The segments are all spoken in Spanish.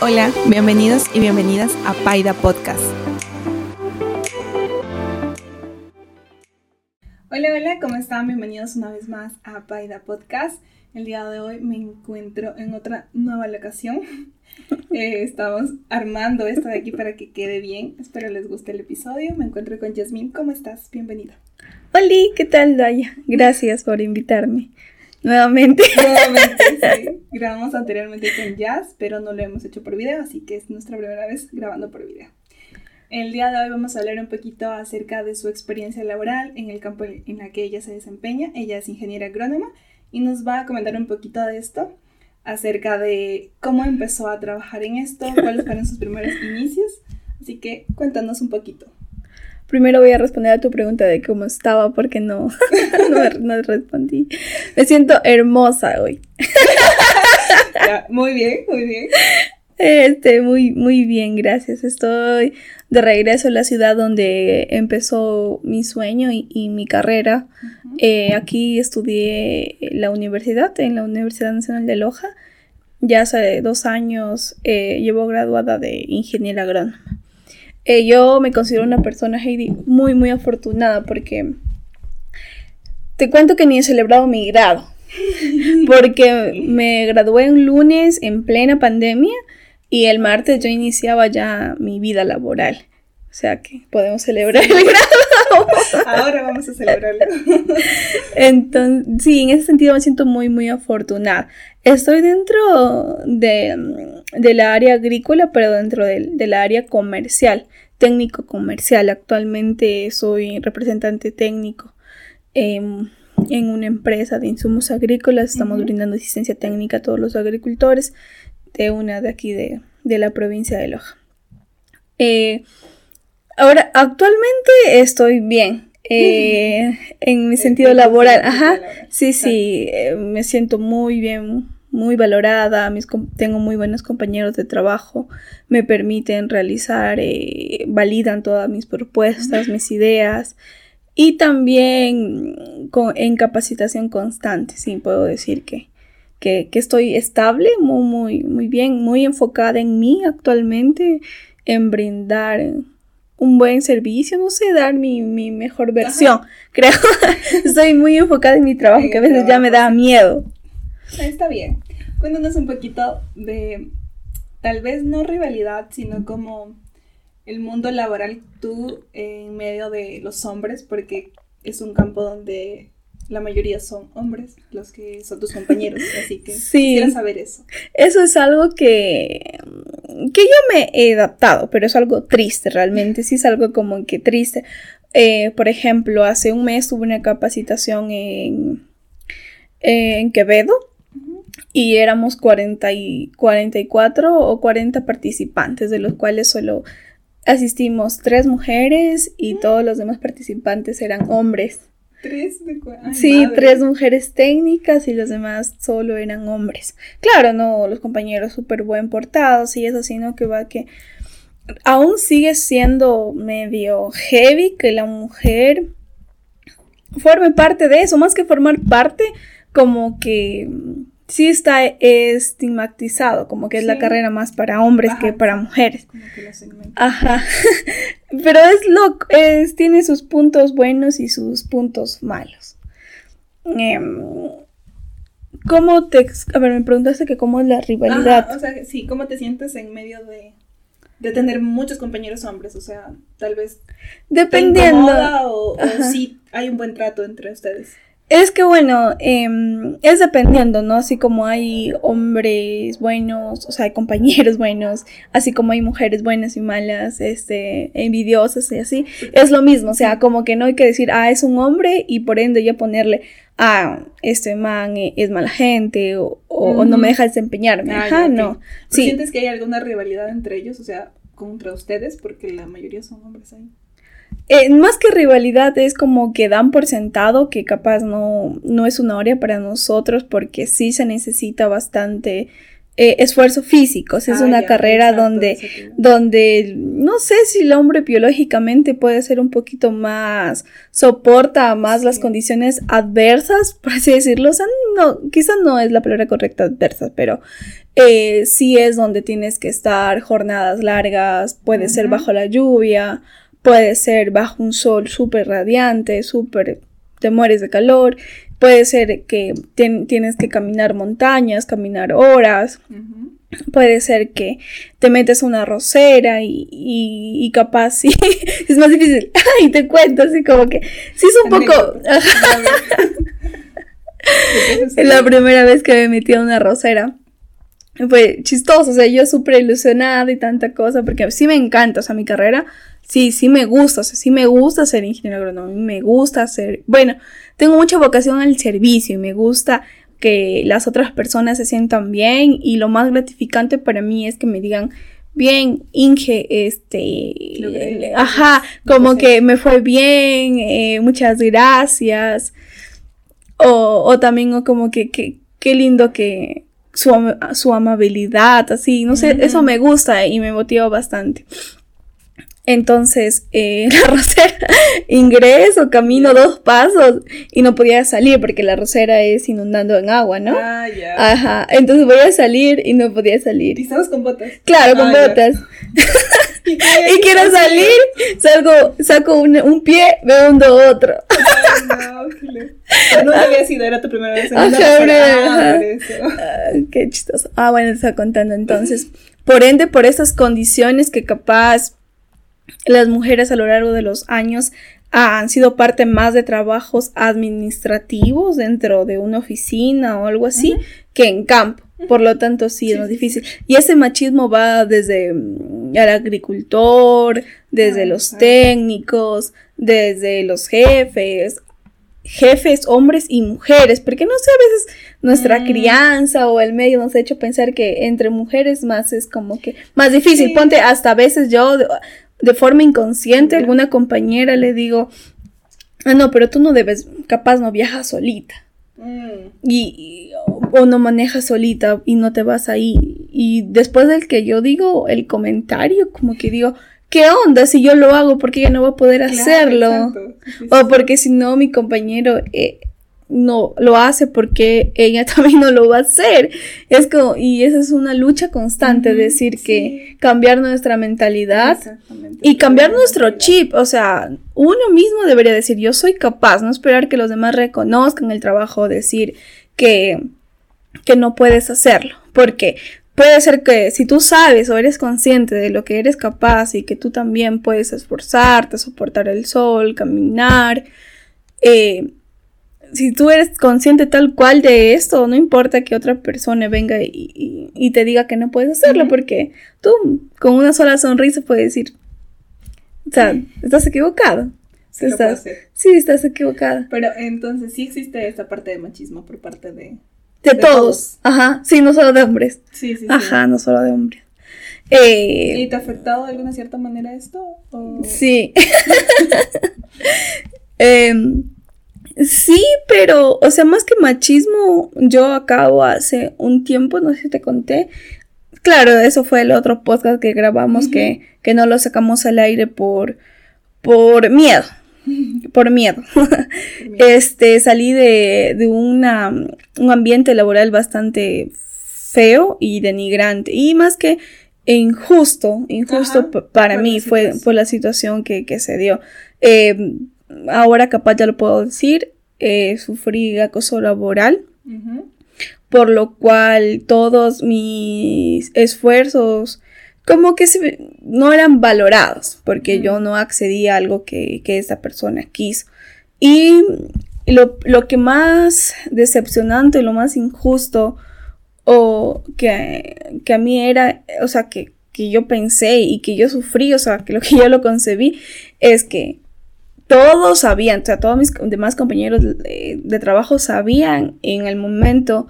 Hola, bienvenidos y bienvenidas a Paida Podcast. Hola, hola, ¿cómo están? Bienvenidos una vez más a Paida Podcast. El día de hoy me encuentro en otra nueva locación. Eh, estamos armando esto de aquí para que quede bien. Espero les guste el episodio. Me encuentro con Yasmin. ¿Cómo estás? Bienvenida. Hola, ¿qué tal, Daya? Gracias por invitarme. Nuevamente. Nuevamente, sí. Grabamos anteriormente con Jazz, pero no lo hemos hecho por video, así que es nuestra primera vez grabando por video. El día de hoy vamos a hablar un poquito acerca de su experiencia laboral en el campo en la que ella se desempeña. Ella es ingeniera agrónoma y nos va a comentar un poquito de esto, acerca de cómo empezó a trabajar en esto, cuáles fueron sus primeros inicios. Así que cuéntanos un poquito. Primero voy a responder a tu pregunta de cómo estaba porque no, no, respondí. Me siento hermosa hoy. muy bien, muy bien. Este, muy, muy bien, gracias. Estoy de regreso a la ciudad donde empezó mi sueño y, mi carrera. Eh, aquí estudié la universidad, en la Universidad Nacional de Loja. Ya hace dos años eh, llevo graduada de ingeniera agrónoma. Eh, yo me considero una persona, Heidi, muy, muy afortunada porque te cuento que ni he celebrado mi grado. Porque me gradué un lunes en plena pandemia y el martes yo iniciaba ya mi vida laboral. O sea que podemos celebrar el grado. Ahora vamos a celebrarlo. Entonces, sí, en ese sentido me siento muy, muy afortunada. Estoy dentro de, la área agrícola, pero dentro de, la área comercial, técnico comercial. Actualmente soy representante técnico en una empresa de insumos agrícolas. Estamos brindando asistencia técnica a todos los agricultores de una de aquí de, la provincia de Loja. Eh, ahora, actualmente estoy bien. Eh, en mi sentido laboral, ajá, sí, sí, eh, me siento muy bien, muy valorada, mis, tengo muy buenos compañeros de trabajo, me permiten realizar, eh, validan todas mis propuestas, mis ideas y también en capacitación constante, sí, puedo decir que, que, estoy estable, muy, muy, muy bien, muy enfocada en mí actualmente, en brindar un buen servicio, no sé, dar mi, mejor versión, creo. estoy muy enfocada en mi trabajo, que a veces ya me da miedo. Está bien. Cuéntanos un poquito de, tal vez no rivalidad, sino como el mundo laboral tú en medio de los hombres, porque es un campo donde la mayoría son hombres, los que son tus compañeros, así que sí, saber eso. Eso es algo que, que yo me he adaptado, pero es algo triste realmente, sí es algo como que triste. Eh, por ejemplo, hace un mes tuve una capacitación en, en Quevedo y éramos 40 y 44 o 40 participantes, de los cuales solo asistimos tres mujeres y mm. todos los demás participantes eran hombres. Tres de Sí, tres mujeres técnicas y los demás solo eran hombres. Claro, no, los compañeros súper buen portados y eso, sino que va que aún sigue siendo medio heavy que la mujer forme parte de eso, más que formar parte, como que sí está estigmatizado, como que es la carrera más para hombres que para mujeres. Ajá. Pero es lo es, tiene sus puntos buenos y sus puntos malos. Em, ¿Cómo te a ver, me preguntaste que cómo es la rivalidad? o sea, sí, ¿cómo te sientes en medio de de tener muchos compañeros hombres, o sea, tal vez dependiendo o, o sí hay un buen trato entre ustedes. Es que bueno, em, es dependiendo, ¿no? Así como hay hombres buenos, o sea, hay compañeros buenos, así como hay mujeres buenas y malas, este, envidiosas y así, es lo mismo, o sea, como que no hay que decir, ah, es un hombre y por ende ya ponerle, ah, este man es mala gente o, no me deja desempeñarme, ah, ajá, no. ¿Sientes que hay alguna rivalidad entre ellos, o sea, contra ustedes? Porque la mayoría son hombres ahí. Eh, más que rivalidad es como que dan por sentado que capaz no, no es una área para nosotros porque sí se necesita bastante eh, esfuerzo físico, es Ah, una ya, carrera exacto, donde, donde no sé si el hombre biológicamente puede ser un poquito más, soporta más las condiciones adversas, por así decirlo, o sea, no, quizás no es la palabra correcta adversas, pero eh, sí es donde tienes que estar jornadas largas, puede ser bajo la lluvia, puede ser bajo un sol súper radiante, súper, te mueres de calor, puede ser que tien- tienes que caminar montañas, caminar horas, puede ser que te metes a una rosera y, y, y capaz sí, es más difícil. Ay, te cuento, así como que sí es un poco... Es la primera vez que me metí a una rosera. Fue chistoso, o sea, yo súper ilusionada y tanta cosa, porque sí me encanta, o sea, mi carrera, sí, sí me gusta, o sea, sí me gusta ser ingeniero agrónomo, me gusta ser, bueno, tengo mucha vocación al servicio y me gusta que las otras personas se sientan bien y lo más gratificante para mí es que me digan, bien, Inge, este, Logré. ajá, Lo como que que me fue bien, eh, muchas gracias. O, o también o como que, que qué lindo que su, am- su amabilidad, así, no sé, eso me gusta y me motiva bastante. Entonces, eh, la rosera, ingreso, camino dos pasos y no podía salir porque la rosera es inundando en agua, ¿no? Ah, ya. Ajá, entonces voy a salir y no podía ¿Y salir. estabas con botas? Claro, con Ah, botas. ¿Y, Y quiero salir, salgo, saco un, un pie, me hundo otro. Ay, no, había sido, era tu primera vez en Ajá. Ah, qué chistoso. Ah, bueno, te estaba contando entonces. Por ende, por esas condiciones que capaz las mujeres a lo largo de los años han sido parte más de trabajos administrativos dentro de una oficina o algo así que en campo. Por lo tanto, sí, Sí, es más difícil. Y ese machismo va desde mm, el agricultor, desde los técnicos, desde los jefes, jefes, hombres y mujeres, porque no sé, a veces nuestra Mm. crianza o el medio nos ha hecho pensar que entre mujeres más es como que más difícil. Sí. Ponte, hasta a veces yo de, forma inconsciente, alguna compañera le digo, ah, no, pero tú no debes, capaz no viajas solita. Mm. Y, y- o no manejas solita y no te vas ahí. Y después del que yo digo el comentario, como que digo, ¿qué onda? Si yo lo hago, ¿por qué ella no va a poder Claro, hacerlo? exacto. Sí, sí, O porque si no, mi compañero eh, no lo hace porque ella también no lo va a hacer. Es como, y esa es una lucha constante, decir sí. que cambiar nuestra mentalidad y cambiar nuestro chip. O sea, uno mismo debería decir, yo soy capaz, no esperar que los demás reconozcan el trabajo, decir que, que no puedes hacerlo. Porque puede ser que si tú sabes o eres consciente de lo que eres capaz y que tú también puedes esforzarte, soportar el sol, caminar, eh, si tú eres consciente tal cual de esto, no importa que otra persona venga y, y- y te diga que no puedes hacerlo, porque tú con una sola sonrisa puedes decir, o sea, estás equivocado. Sí estás, sí, estás equivocada. Pero entonces sí existe esta parte de machismo por parte de... De, De todos. todos. Ajá, sí, no solo de hombres. Sí, sí, sí. Ajá, no solo de hombres. Eh, ¿Y te ha afectado de alguna cierta manera esto? ¿O- Sí. Em, sí, pero, o sea, más que machismo, yo acabo hace un tiempo, no sé si te conté. Claro, eso fue el otro podcast que grabamos que, que no lo sacamos al aire por, por miedo. Por miedo. Este, salí de, de una, un ambiente laboral bastante feo y denigrante. Y más que injusto, injusto Ajá, para mí fue por la situación que, que se dio. Eh, ahora capaz ya lo puedo decir, eh, sufrí acoso laboral, por lo cual todos mis esfuerzos como que se- no eran valorados, porque Mm. yo no accedí a algo que, que esa persona quiso. Y lo, lo que más decepcionante, lo más injusto, o que, que a mí era, o sea, que, que yo pensé y que yo sufrí, o sea, que lo que yo lo concebí, es que todos sabían, o sea, todos mis demás compañeros de, de trabajo sabían en el momento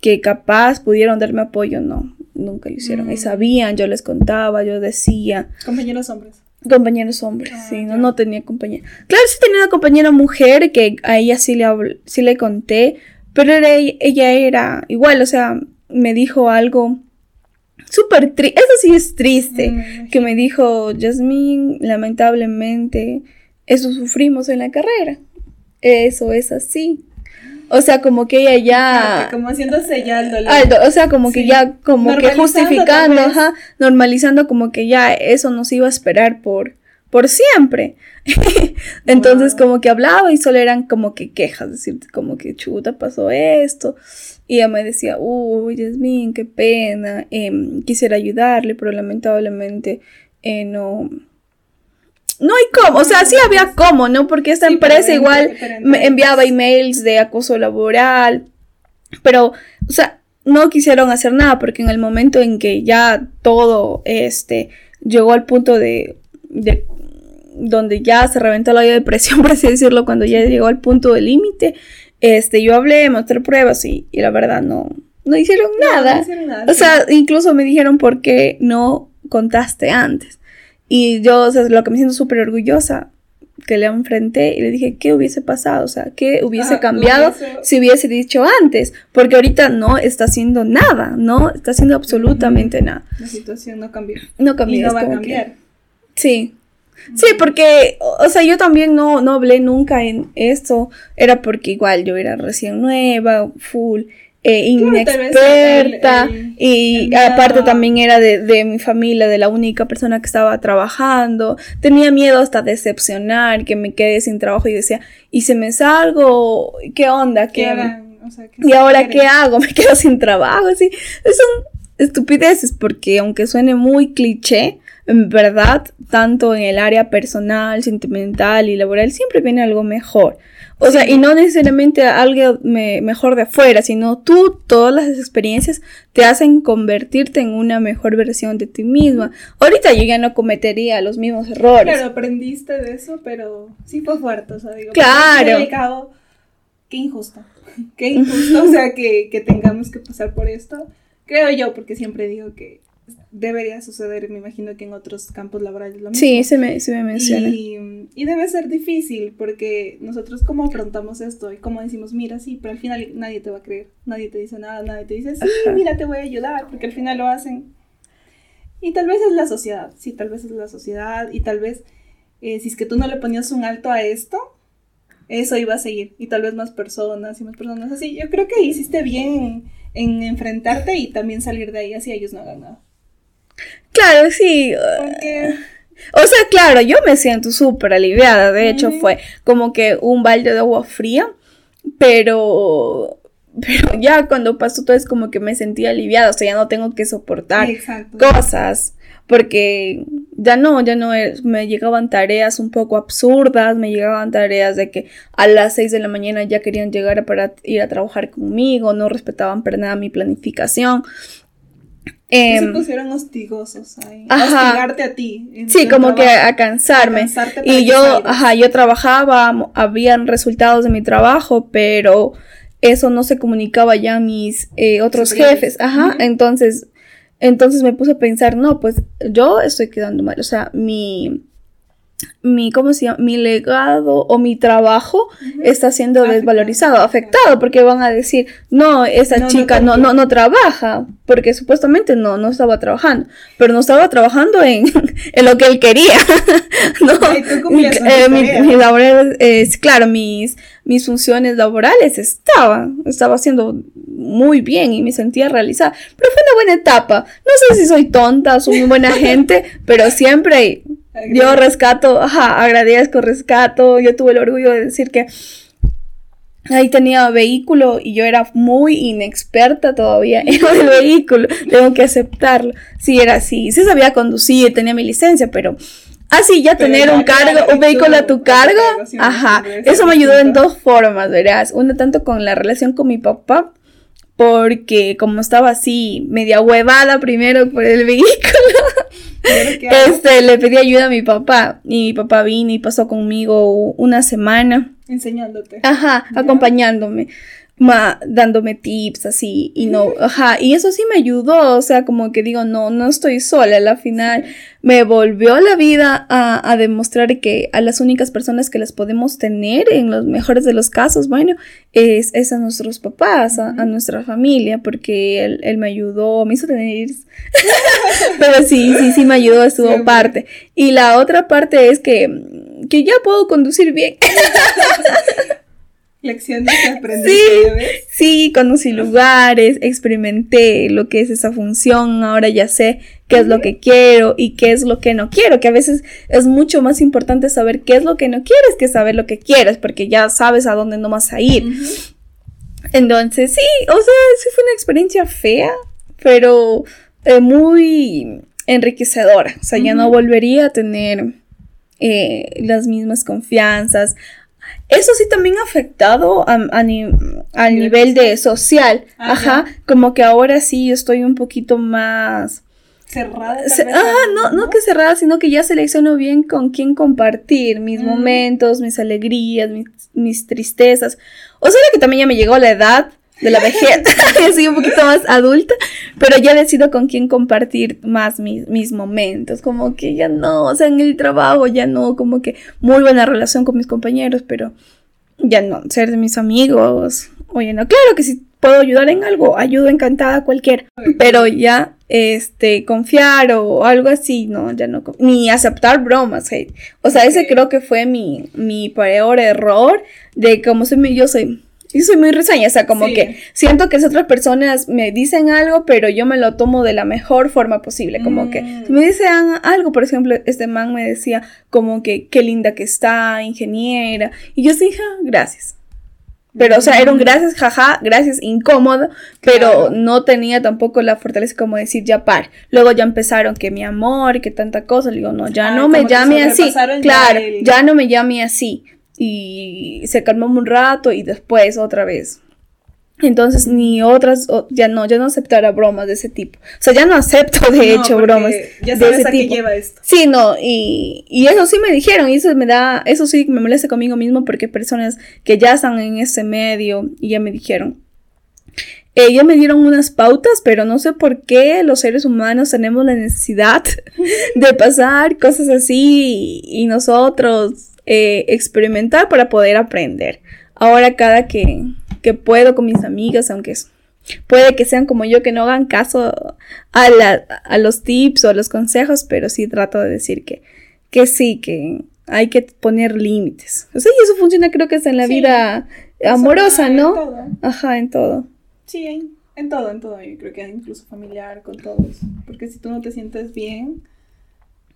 que capaz pudieron darme apoyo, no, nunca lo hicieron. Y Mm. sabían, yo les contaba, yo decía, Compañeros hombres. compañeros hombres, Ah, sí, no, no tenía compañera. Claro, sí tenía una compañera mujer que a ella sí le, sí le conté, pero era, ella era igual, o sea, me dijo algo súper triste, eso sí es triste, que me dijo, Jasmine, lamentablemente, eso sufrimos en la carrera, eso es así. O sea, como que ella ya... Como haciéndose ya el dolor. o sea, como que ya, como que justificando, ajá, normalizando como que ya eso nos iba a esperar por, por siempre. Entonces, como que hablaba y solo eran como que quejas, decir, como que chuta, pasó esto. Y ella me decía, uy, Yasmin, qué pena, em, quisiera ayudarle, pero lamentablemente eh, no no hay cómo, o sea, sí había cómo, ¿no? Porque esta empresa igual me enviaba emails de acoso laboral, pero, o sea, no quisieron hacer nada porque en el momento en que ya todo, este, llegó al punto de, de donde ya se reventó la depresión, por así decirlo, cuando ya llegó al punto de límite, este, yo hablé, mostré pruebas y, y la verdad no, no hicieron nada. No hicieron nada o sea, incluso me dijeron por qué no contaste antes. Y yo, o sea, lo que me siento súper orgullosa, que le enfrenté y le dije, ¿qué hubiese pasado? O sea, ¿qué hubiese cambiado si hubiese dicho antes? Porque ahorita no está haciendo nada, no está haciendo absolutamente nada. La situación no cambió. No cambió. Y no va a cambiar. sí. Sí, porque, o sea, yo también no, no hablé nunca en esto, era porque igual yo era recién nueva, full, eh, inexperta y aparte también era de, mi familia, de la única persona que estaba trabajando. Tenía miedo hasta decepcionar, que me quede sin trabajo y decía, ¿y se me salgo? ¿Qué onda? ¿Qué, ¿Y ahora qué hago? Me quedo sin trabajo. Así. Son estupideces porque aunque suene muy cliché, en verdad, tanto en el área personal, sentimental y laboral, siempre viene algo mejor. O sea, y no necesariamente algo mejor de afuera, sino tú, todas las experiencias te hacen convertirte en una mejor versión de ti misma. Ahorita yo ya no cometería los mismos errores. Claro, aprendiste de eso, pero sí fue fuerte, o sea, digo, claro. Cabo, qué injusto, qué injusto, o sea, que, que tengamos que pasar por esto. Creo yo, porque siempre digo que debería suceder, me imagino que en otros campos laborales lo mismo. Sí, se me, se me menciona. Y, y, debe ser difícil porque nosotros cómo afrontamos esto y cómo decimos, mira, sí, pero al final nadie te va a creer, nadie te dice nada, nadie te dice, sí, mira, te voy a ayudar, porque al final lo hacen. Y tal vez es la sociedad, sí, tal vez es la sociedad y tal vez eh, si es que tú no le ponías un alto a esto, eso iba a seguir y tal vez más personas y más personas así. Yo creo que hiciste bien en enfrentarte y también salir de ahí así ellos no hagan nada. Claro, sí. O sea, claro, yo me siento súper aliviada. De hecho, fue como que un balde de agua fría. Pero. Pero ya cuando pasó todo es como que me sentí aliviada. O sea, ya no tengo que soportar cosas. Porque ya no, ya no es, me llegaban tareas un poco absurdas, me llegaban tareas de que a las 6 de la mañana ya querían llegar para ir a trabajar conmigo, no respetaban para nada mi planificación. Eh, se pusieron hostigosos ahí. Hostigarte a ti. Sí, como que a cansarme. y yo, ajá, yo trabajaba, habían resultados de mi trabajo, pero eso no se comunicaba ya a mis eh, otros jefes. Ajá, entonces, entonces me puse a pensar, no, pues yo estoy quedando mal. O sea, mi mi, ¿cómo se llama? Mi legado o mi trabajo está siendo desvalorizado, afectado, porque van a decir, no, esa chica no, no, no, trabaja, porque supuestamente no, no estaba trabajando, pero no estaba trabajando en, en lo que él quería. no, eh, mi, laboral, es, claro, mis, mis funciones laborales estaban, estaba haciendo muy bien y me sentía realizada, pero fue una buena etapa. No sé si soy tonta, soy muy buena gente, pero siempre yo rescato, ajá, agradezco, rescato. Yo tuve el orgullo de decir que ahí tenía vehículo y yo era muy inexperta todavía en el vehículo. Tengo que aceptarlo. Sí, era así. Sí sabía conducir, tenía mi licencia, pero así ya tener un cargo, un vehículo a tu cargo, ajá. Eso me ayudó en dos formas, verás. Una tanto con la relación con mi papá porque como estaba así media huevada primero por el vehículo, este, le pedí ayuda a mi papá y mi papá vino y pasó conmigo una semana. Enseñándote. Ajá, acompañándome. Ma, dándome tips así y no, ajá, y eso sí me ayudó, o sea, como que digo, no, no estoy sola, al final me volvió la vida a, a, demostrar que a las únicas personas que las podemos tener en los mejores de los casos, bueno, es, es a nuestros papás, a, a nuestra familia, porque él, él, me ayudó, me hizo tener, pero sí, sí, sí me ayudó, estuvo parte. Y la otra parte es que, que ya puedo conducir bien. Lecciones que aprendí. Sí, sí, conocí lugares, experimenté lo que es esa función, ahora ya sé qué es lo que quiero y qué es lo que no quiero, que a veces es mucho más importante saber qué es lo que no quieres que saber lo que quieres, porque ya sabes a dónde no vas a ir. Entonces, sí, o sea, sí fue una experiencia fea, pero eh, muy enriquecedora. O sea, ya no volvería a tener eh, las mismas confianzas. Eso sí también ha afectado a, a, nivel de social. Ajá. Como que ahora sí estoy un poquito más cerrada. ah, no, no, que cerrada, sino que ya selecciono bien con quién compartir mis mm. momentos, mis alegrías, mis, mis, tristezas. O sea que también ya me llegó la edad de la vejez, soy un poquito más adulta, pero ya decido con quién compartir más mis, mis momentos, como que ya no, o sea, en el trabajo ya no, como que muy buena relación con mis compañeros, pero ya no, ser de mis amigos, oye, no, claro que si puedo ayudar en algo, ayudo encantada a cualquiera, pero ya, este, confiar o algo así, no, ya no, ni aceptar bromas, o sea, ese creo que fue mi, mi peor error de como soy, yo soy y soy muy risueña, o sea, como que siento que las otras personas me dicen algo, pero yo me lo tomo de la mejor forma posible, como que mm. si me dicen algo, por ejemplo, este man me decía como que qué linda que está, ingeniera, y yo dije, ah, gracias. Pero, o sea, era un mm. gracias, jaja, gracias, incómodo, pero no tenía tampoco la fortaleza como decir ya par. Luego ya empezaron que mi amor que tanta cosa. Le digo, no, ya no me llame así. Claro, ya no me llame así y se calmó un rato y después otra vez. Entonces ni otras, ya no, ya no aceptará bromas de ese tipo. O sea, ya no acepto de hecho bromas ya sabes de ese a tipo. Qué lleva esto. Sí, no, y, y eso sí me dijeron, y eso me da, eso sí me molesta conmigo mismo porque personas que ya están en ese medio y ya me dijeron. Ellos me dieron unas pautas, pero no sé por qué los seres humanos tenemos la necesidad de pasar cosas así y nosotros eh, experimentar para poder aprender. Ahora cada que, que puedo con mis amigas, aunque puede que sean como yo, que no hagan caso a, la, a los tips o a los consejos, pero sí trato de decir que, que sí, que hay que poner límites. O sea, y eso funciona creo que es en la vida amorosa, ¿no? Ajá, en todo. Sí, en, en, todo, en todo. Yo creo que incluso familiar, con todos. Porque si tú no te sientes bien,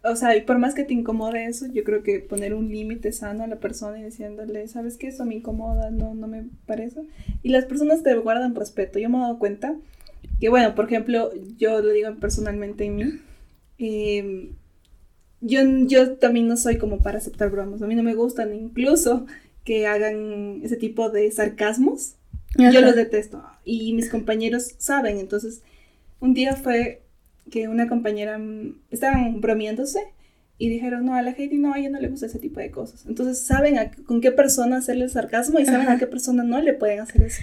o sea, y por más que te incomode eso, yo creo que poner un límite sano a la persona y diciéndole, ¿sabes qué? Eso me incomoda, no, no me parece. Y las personas te guardan respeto. Yo me he dado cuenta que, bueno, por ejemplo, yo lo digo personalmente en mí, em, yo, yo también no soy como para aceptar bromas. A mí no me gustan incluso que hagan ese tipo de sarcasmos. Yo los detesto. Y mis compañeros saben. Entonces, un día fue que una compañera mm, estaban bromeándose y dijeron, no, a la Heidi no, a ella no le gusta ese tipo de cosas. Entonces saben con qué persona hacerle sarcasmo y saben a qué persona no le pueden hacer eso.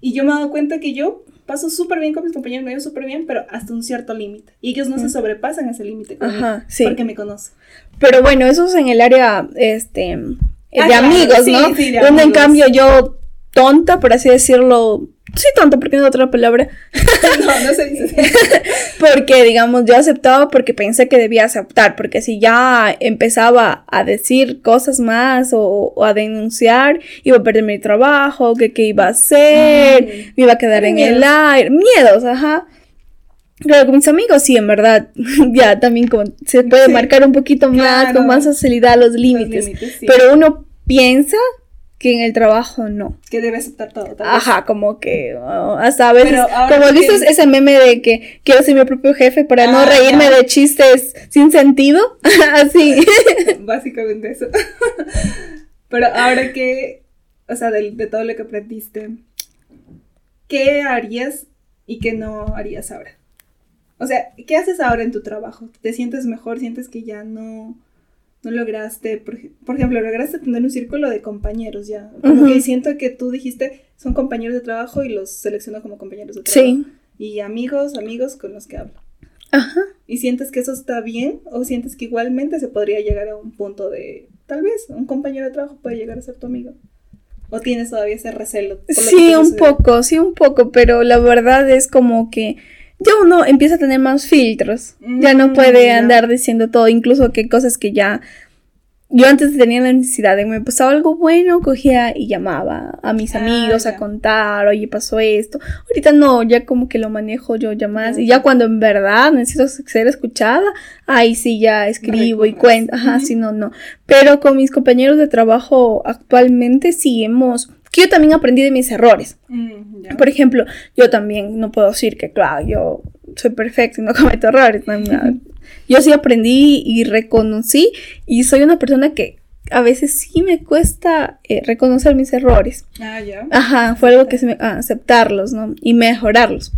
Y yo me he dado cuenta que yo paso súper bien con mis compañeros, me llevo súper bien, pero hasta un cierto límite. Y ellos no se sobrepasan ese límite porque me conocen. Pero bueno, eso es en el área este, de ah, amigos, ¿no? Donde en cambio yo, tonta, por así decirlo, sí tonto, porque no es otra palabra. no, no se dice. porque, digamos, yo aceptaba porque pensé que debía aceptar, porque si ya empezaba a decir cosas más o, a denunciar, iba a perder mi trabajo, que qué iba a hacer, me iba a quedar en el aire, miedos, ajá. Claro, con mis amigos sí, en verdad, ya también como se puede marcar un poquito más, con más facilidad los límites, pero uno piensa que en el trabajo no. Que debe aceptar todo. Ajá, como que oh, hasta a veces, como dices ese meme de que quiero ser mi propio jefe para no ah, reírme de chistes sin sentido, así. Básicamente eso. Pero ahora que, o sea, de, de todo lo que aprendiste, ¿qué harías y qué no harías ahora? O sea, ¿qué haces ahora en tu trabajo? ¿Te sientes mejor? ¿Sientes que ya no no lograste, por, ejemplo, lograste tener un círculo de compañeros ya. Como que siento que tú dijiste, son compañeros de trabajo y los selecciono como compañeros de trabajo. Sí. Y amigos, amigos con los que hablo. Ajá. ¿Y sientes que eso está bien o sientes que igualmente se podría llegar a un punto de, tal vez, un compañero de trabajo puede llegar a ser tu amigo? ¿O tienes todavía ese recelo? Sí, un poco, sí, un poco, pero la verdad es como que ya uno empieza a tener más filtros. ya no mm, puede andar diciendo todo, incluso que cosas que ya yo antes tenía la necesidad de me pasaba algo bueno, cogía y llamaba a mis ah, amigos a contar, oye, pasó esto. Ahorita no, ya como que lo manejo yo ya más. Y ya cuando en verdad necesito ser escuchada, ahí sí ya escribo y cuento. Ajá, sí, no, no. Pero con mis compañeros de trabajo actualmente sí hemos que yo también aprendí de mis errores. Mm, Por ejemplo, yo también no puedo decir que, claro, yo soy perfecto y no cometo errores. yo sí aprendí y reconocí y soy una persona que a veces sí me cuesta eh, reconocer mis errores. Ah, ya. Ajá, fue algo que se me, ah, aceptarlos, ¿no? Y mejorarlos.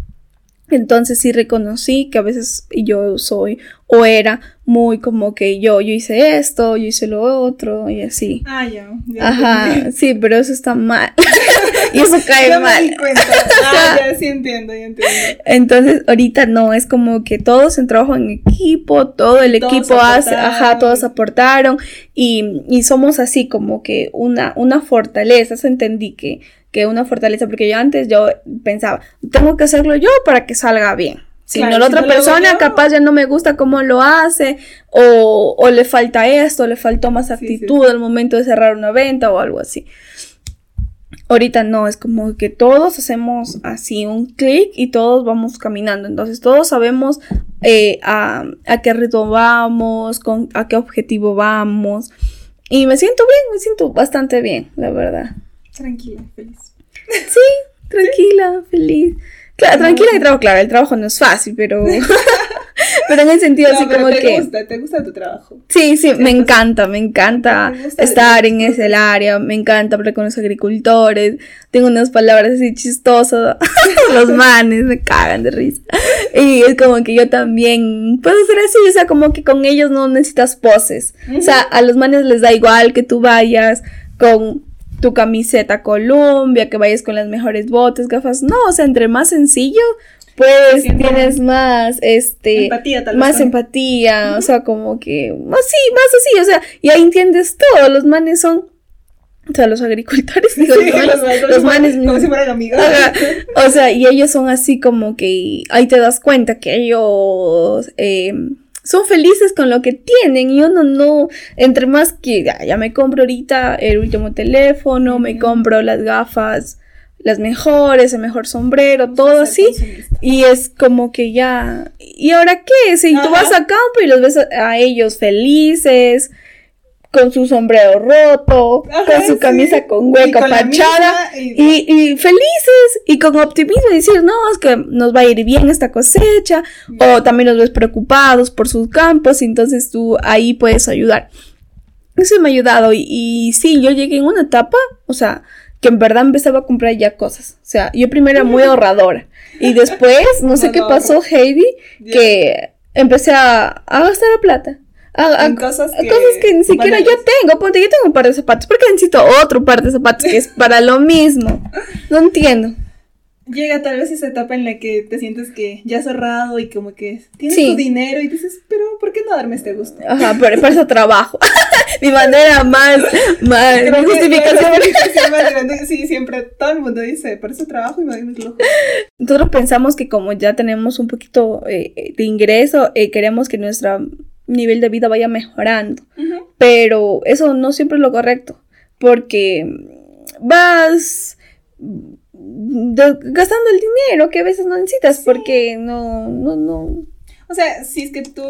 Entonces sí reconocí que a veces yo soy o era muy como que yo, yo hice esto, yo hice lo otro y así. Ah, ya. Ajá, sí, pero eso está mal. y eso cae mal. Me di cuenta. Ah, ya sí entiendo, ya entiendo. Entonces, ahorita no, es como que todos en trabajo en equipo, todo el equipo hace, ajá, todos aportaron y, y somos así como que una, una fortaleza, eso entendí que que una fortaleza, porque yo antes yo pensaba, tengo que hacerlo yo para que salga bien. Si no la otra persona capaz ya no me gusta cómo lo hace o, o le falta esto, le faltó más actitud al momento de cerrar una venta o algo así. Ahorita no, es como que todos hacemos así un clic y todos vamos caminando. Entonces todos sabemos eh, a, a, qué ritmo vamos, con, a qué objetivo vamos. Y me siento bien, me siento bastante bien, la verdad. Tranquila, feliz. Sí, tranquila, feliz. Claro, tranquila que trabajo, claro, el trabajo no es fácil, pero. pero en el sentido así como te que. Gusta, ¿Te gusta tu trabajo? Sí, sí, me encanta, me encanta estar en ese área, me encanta hablar con los agricultores. Tengo unas palabras así chistosas. los manes me cagan de risa. Y es como que yo también puedo ser así, o sea, como que con ellos no necesitas poses. O sea, a los manes les da igual que tú vayas con tu camiseta Columbia, que vayas con las mejores botas, gafas. No, o sea, entre más sencillo, pues tienes más, este, empatía, tal vez más empatía, o sea, como que, más sí, más así, o sea, y ahí entiendes todo, los manes son, o sea, los agricultores, digo, los, manes, como si fueran amigos. o sea, y ellos son así como que, ahí te das cuenta que ellos, eh, son felices con lo que tienen y uno no, entre más que ya, me compro ahorita el último teléfono, me compro las gafas, las mejores, el mejor sombrero, todo así. Y es como que ya, ¿y ahora qué? Si tú vas a campo y los ves a ellos felices, con su sombrero roto, con su camisa con hueco, pachada y, felices y con optimismo y decir, no, es que nos va a ir bien esta cosecha o también los ves preocupados por sus campos y entonces tú ahí puedes ayudar. Eso me ha ayudado y, y sí, yo llegué en una etapa, o sea, que en verdad empezaba a comprar ya cosas. O sea, yo primero era muy ahorradora y después, no sé qué pasó, Heidi, que empecé a, a gastar la plata a, cosas, que, ni siquiera yo tengo. Ponte, yo tengo un par de zapatos. ¿Por qué necesito otro par de zapatos que es para lo mismo? No entiendo. Llega tal vez esa etapa en la que te sientes que ya has ahorrado y como que tienes tu dinero y dices, pero ¿por qué no darme este gusto? Ajá, pero para eso trabajo. Mi manera más, más, mi justificación. grande. Sí, siempre todo el mundo dice, por eso trabajo y me doy mis lujos. Nosotros pensamos que como ya tenemos un poquito eh, de ingreso, eh, queremos que nuestra nivel de vida vaya mejorando. Pero eso no siempre es lo correcto, porque vas gastando el dinero que a veces no necesitas, porque no, no, no. O sea, si es que tú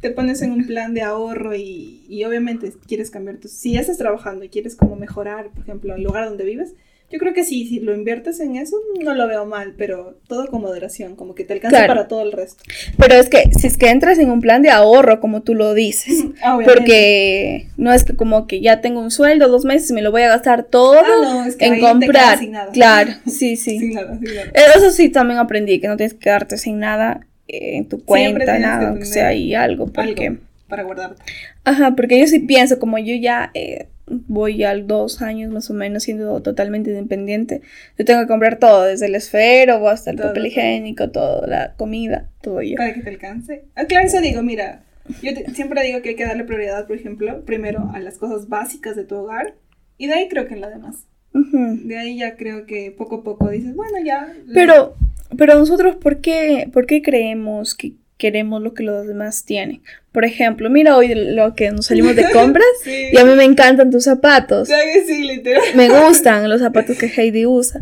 te pones en un plan de ahorro y, y obviamente quieres cambiar tu... Si ya estás trabajando y quieres como mejorar, por ejemplo, el lugar donde vives, yo creo que sí, si lo inviertes en eso, no lo veo mal, pero todo con moderación, como que te alcanza para todo el resto. Pero es que si es que entras en un plan de ahorro, como tú lo dices, porque no es que como que ya tengo un sueldo, dos meses, me lo voy a gastar todo ah, en comprar. Claro, sí, sí. sin nada, sin nada. Eso sí también aprendí, que no tienes que quedarte sin nada en tu cuenta, nada, o sea, hay algo, porque... para guardarte. Ajá, porque yo sí pienso, como yo ya eh, voy al dos años más o menos siendo totalmente independiente, yo tengo que comprar todo, desde el esfero hasta el Todo, papel higiénico, todo, la comida, todo yo. Para que te alcance. Ah, claro, eso digo, mira, yo te- siempre digo que hay que darle prioridad, por ejemplo, primero a las cosas básicas de tu hogar y de ahí creo que en lo demás. De ahí ya creo que poco a poco dices, bueno, ya. Pero, pero nosotros, ¿por qué, ¿por qué creemos que queremos lo que los demás tienen? Por ejemplo, mira hoy lo que nos salimos de compras Sí. y a mí me encantan tus zapatos. Sí, literal. Me gustan los zapatos que Heidi usa.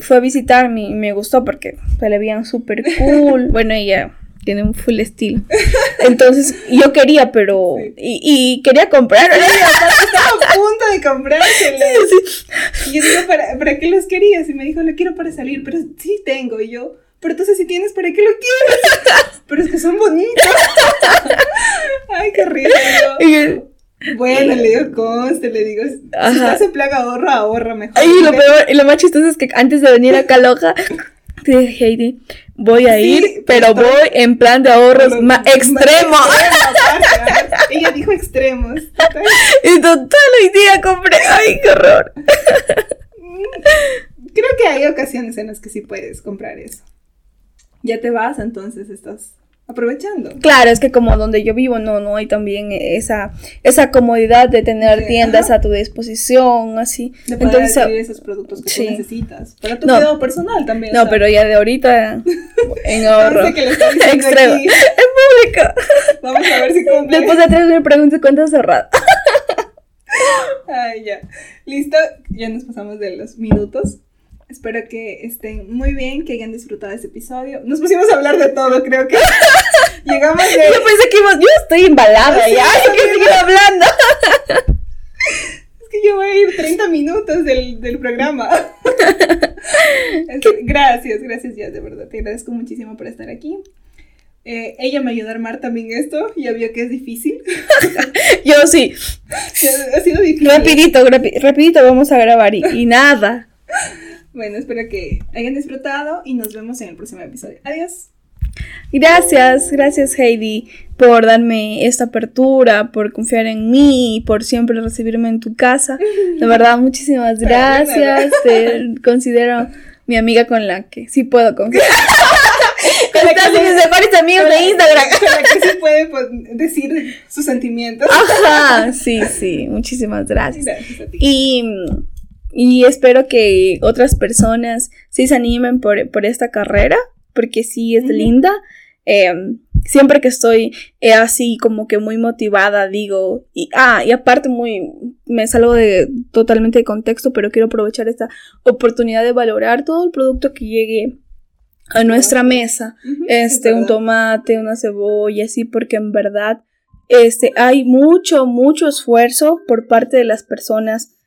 Fue a visitarme y me gustó porque se le veían súper cool. Bueno, ella tiene un full estilo. Entonces, yo quería, pero... Sí. Y, y quería comprar. Estaba a punto de comprárselo. Y yo digo, ¿para, ¿para qué los querías? Y me dijo, lo quiero para salir, pero sí tengo. Y yo, pero entonces si tienes, ¿para qué lo quieres? Pero es que son bonitos. Ay, qué yo- Bueno, le digo, conste, le digo, si Ajá. estás en plaga ahorra, ahorra mejor. Ay, lo peor, y lo más chistoso es que antes de venir acá loca, te dije, Heidi, voy a ir, pero pero- voy en plan de ahorros Lo- ma- más extremo. aparte. Ella dijo extremos. Y total, hoy día compré. Ay, qué horror. Creo que hay ocasiones en las que sí puedes comprar eso. Ya te vas, entonces estás aprovechando. Claro, es que como donde yo vivo no, no hay también esa, esa comodidad de tener Sí, tiendas ajá. a tu disposición, así. De poder Entonces, esos productos que sí. tú necesitas. Para tu No. cuidado personal también. o no, sea, pero ya de ahorita en ahorro. sé que lo diciendo Extremo. aquí. En público. Vamos a ver si cumple. Después de tres me pregunto cuánto ahorrado. Ay, ya. Listo, ya nos pasamos de los minutos. Espero que estén muy bien, que hayan disfrutado este episodio. Nos pusimos a hablar de todo, creo que llegamos de... Yo pensé que yo estoy embalada Sí, ya, yo quiero seguir hablando. Es que yo voy a ir 30 minutos del, del programa. Gracias, gracias ya, de verdad. Te agradezco muchísimo por estar aquí. Eh, ella me ayudó a armar también esto. Ya vio que es difícil. Yo sí, ha sido difícil. rapidito, rapi- rapidito vamos a grabar y, y nada. Bueno, espero que hayan disfrutado y nos vemos en el próximo episodio. Adiós. Gracias, gracias Heidi por darme esta apertura, por confiar en mí, por siempre recibirme en tu casa. De verdad, muchísimas gracias. Te considero mi amiga con la que sí puedo confiar. Con Estás en mis mejores amigos de Instagram. Con la que sí puede decir sus sentimientos. Ajá, sí, sí, muchísimas gracias. Gracias a ti. Y, y espero que otras personas sí se animen por, por esta carrera, porque sí es linda. Eh, siempre que estoy eh, así como que muy motivada, digo, y, ah, y aparte muy, me salgo de totalmente de contexto, pero quiero aprovechar esta oportunidad de valorar todo el producto que llegue a nuestra mesa. Este, es un tomate, una cebolla, así, porque en verdad, este, hay mucho, mucho esfuerzo por parte de las personas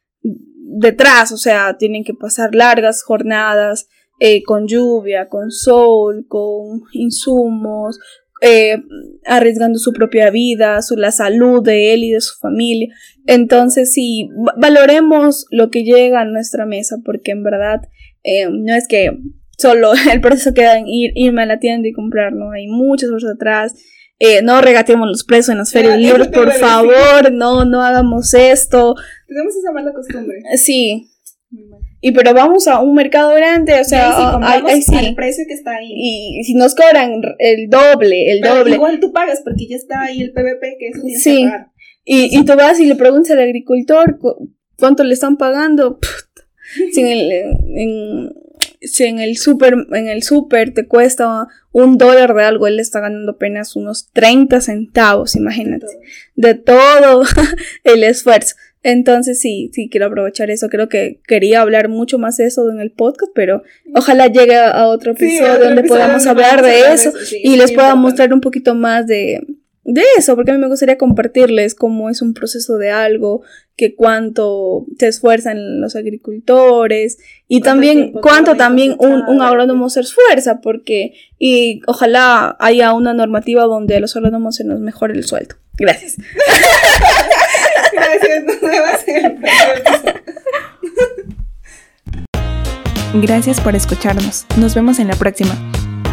detrás, o sea, tienen que pasar largas jornadas eh, con lluvia, con sol, con insumos, eh, arriesgando su propia vida, su, la salud de él y de su familia. Entonces, sí, va- valoremos lo que llega a nuestra mesa, porque en verdad eh, no es que solo el proceso queda en ir, irme a la tienda y comprar, ¿no? Hay muchas cosas atrás. Eh, no regateemos los precios en las ferias iba por favor, no, no hagamos esto. Tenemos esa mala costumbre. Sí, Muy mal. y pero vamos a un mercado grande, o sea, ahí sí ay, compramos ay, sí. al precio que está ahí. Y si nos cobran el doble, el Pero doble. igual tú pagas porque ya está ahí el PVP que eso tienes Sí. Y, y tú vas y le preguntas al agricultor cu- cuánto le están pagando. Si en el, en, si en el super, en el super te cuesta un dólar de algo, él está ganando apenas unos 30 centavos, imagínate. De todo el esfuerzo. Entonces sí, sí quiero aprovechar eso. Creo que quería hablar mucho más de eso en el podcast, pero ojalá llegue a otro Sí, episodio otro donde episodio podamos hablar de eso sí, y es les pueda mostrar un poquito más de, de eso, porque a mí me gustaría compartirles cómo es un proceso de algo, que cuánto se esfuerzan los agricultores y también cuánto también un, un agrónomo se esfuerza, porque y ojalá haya una normativa donde a los agrónomos se nos mejore el sueldo. Gracias. Gracias, nos vemos. Gracias por escucharnos. Nos vemos en la próxima.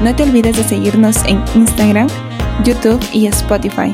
No te olvides de seguirnos en Instagram, YouTube y Spotify.